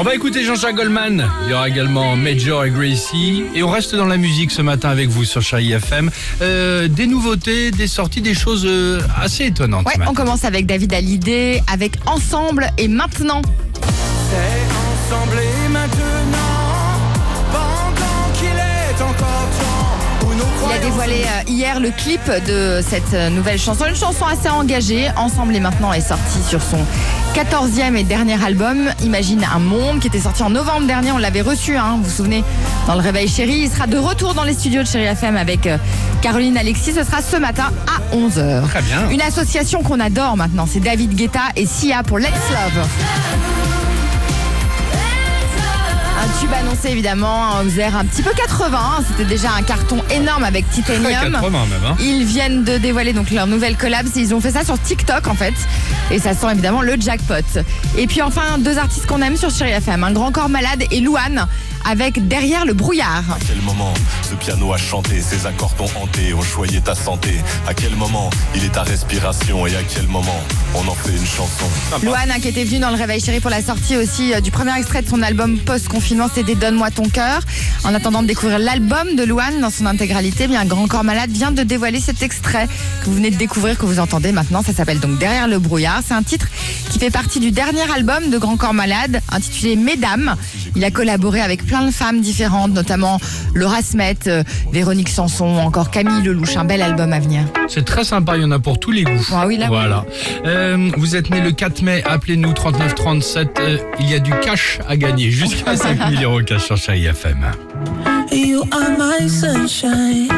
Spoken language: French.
On va écouter Jean-Jacques Goldman. Il y aura également Major et Gracie. Et on reste dans la musique ce matin avec vous sur Chérie FM. Euh, des nouveautés, des sorties, des choses euh, assez étonnantes. Ouais, on commence avec David Hallyday, avec Ensemble et Maintenant. ensemble et maintenant, pendant qu'il est encore temps, où Il a dévoilé euh, hier le clip de cette nouvelle chanson, une chanson assez engagée. Ensemble et Maintenant est sortie sur son 14e et dernier album, Imagine un monde, qui était sorti en novembre dernier. On l'avait reçu, hein, vous vous souvenez, dans le Réveil Chéri. Il sera de retour dans les studios de Chéri FM avec euh, Caroline Alexis. Ce sera ce matin à 11h. Très bien. Une association qu'on adore maintenant, c'est David Guetta et Sia pour Let's Love. Tube annoncé évidemment, un air un petit peu 80. hein. C'était déjà un carton énorme avec Titanium. 80 même. Hein. Ils viennent de dévoiler donc leur nouvelle collab. Ils ont fait ça sur TikTok en fait. Et ça sent évidemment le jackpot. Et puis enfin, deux artistes qu'on aime sur Chéri FM. Un grand corps malade et Louane avec Derrière le brouillard. À quel moment ce piano a chanté, ses accords t'ont hanté, ont choyé ta santé? À quel moment il est ta respiration et à quel moment on en fait une chanson? Louane hein, qui était venue dans le Réveil Chéri pour la sortie aussi euh, du premier extrait de son album post-confinement, c'était Donne-moi ton cœur. En attendant de découvrir l'album de Louane dans son intégralité, eh bien Grand Corps Malade vient de dévoiler cet extrait que vous venez de découvrir, que vous entendez maintenant. Ça s'appelle donc Derrière le brouillard. C'est un titre qui fait partie du dernier album de Grand Corps Malade, intitulé Mesdames. Il a collaboré avec plein de femmes différentes, notamment Laura Smet, euh, Véronique Sanson, encore Camille Lelouch. Un bel album à venir. C'est très sympa, il y en a pour tous les goûts. Ah oui, là. Voilà. Euh, vous êtes né le 4 mai, appelez-nous 3937. Euh, il y a du cash à gagner, jusqu'à 5000 euros cash sur Chérie FM. You are my sunshine.